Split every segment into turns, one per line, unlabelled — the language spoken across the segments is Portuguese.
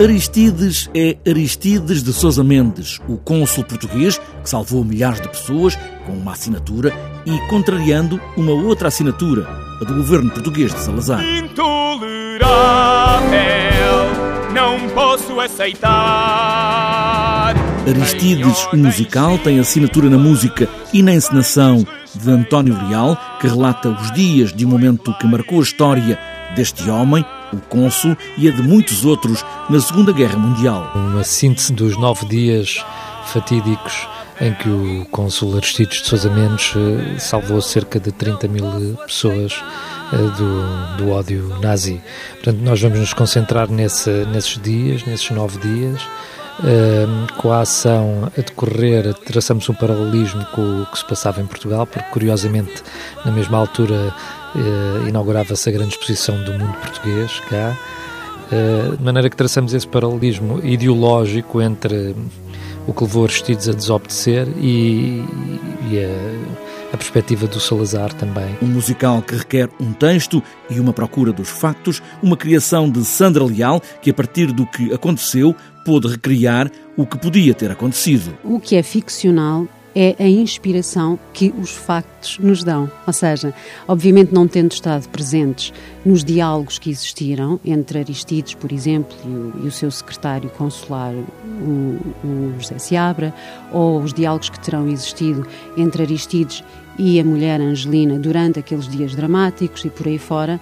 Aristides é Aristides de Sousa Mendes, o cônsul português que salvou milhares de pessoas com uma assinatura e contrariando uma outra assinatura, a do governo português de Salazar.
Intolerável, não posso aceitar.
Aristides, o musical, tem assinatura na música e na encenação de António Leal, que relata os dias de um momento que marcou a história deste homem, o cônsul, e a de muitos outros na Segunda Guerra Mundial.
Uma síntese dos nove dias fatídicos em que o cônsul Aristides de Sousa Mendes eh, salvou cerca de 30 mil pessoas eh, do, do ódio nazi. Portanto, nós vamos nos concentrar nesse, nesses dias, nesses nove dias, uh, com a ação a decorrer, traçamos um paralelismo com o que se passava em Portugal, porque curiosamente, na mesma altura, uh, inaugurava-se a grande exposição do mundo português cá, uh, de maneira que traçamos esse paralelismo ideológico entre o que levou Aristides a desobedecer e, e a, a, perspectiva do Salazar também.
Um musical que requer um texto e uma procura dos factos, uma criação de Sandra Leal, que a partir do que aconteceu pôde recriar o que podia ter acontecido.
O que é ficcional é a inspiração que os factos nos dão. Ou seja, obviamente não tendo estado presentes nos diálogos que existiram entre Aristides, por exemplo, e o, e o seu secretário consular, o, o José Seabra, ou os diálogos que terão existido entre Aristides e a mulher Angelina durante aqueles dias dramáticos e por aí fora,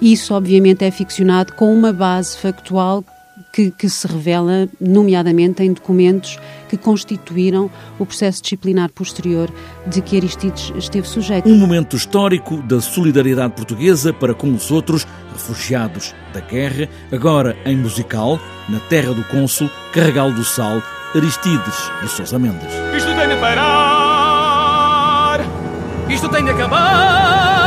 isso obviamente é ficcionado com uma base factual que, que, se revela, nomeadamente, em documentos que constituíram o processo disciplinar posterior de que Aristides esteve sujeito.
Um momento histórico da solidariedade portuguesa para com os outros refugiados da guerra, agora em musical, na terra do cônsul, Carregal do Sal, Aristides de Sousa Mendes.
Isto tem de parar, isto tem de acabar.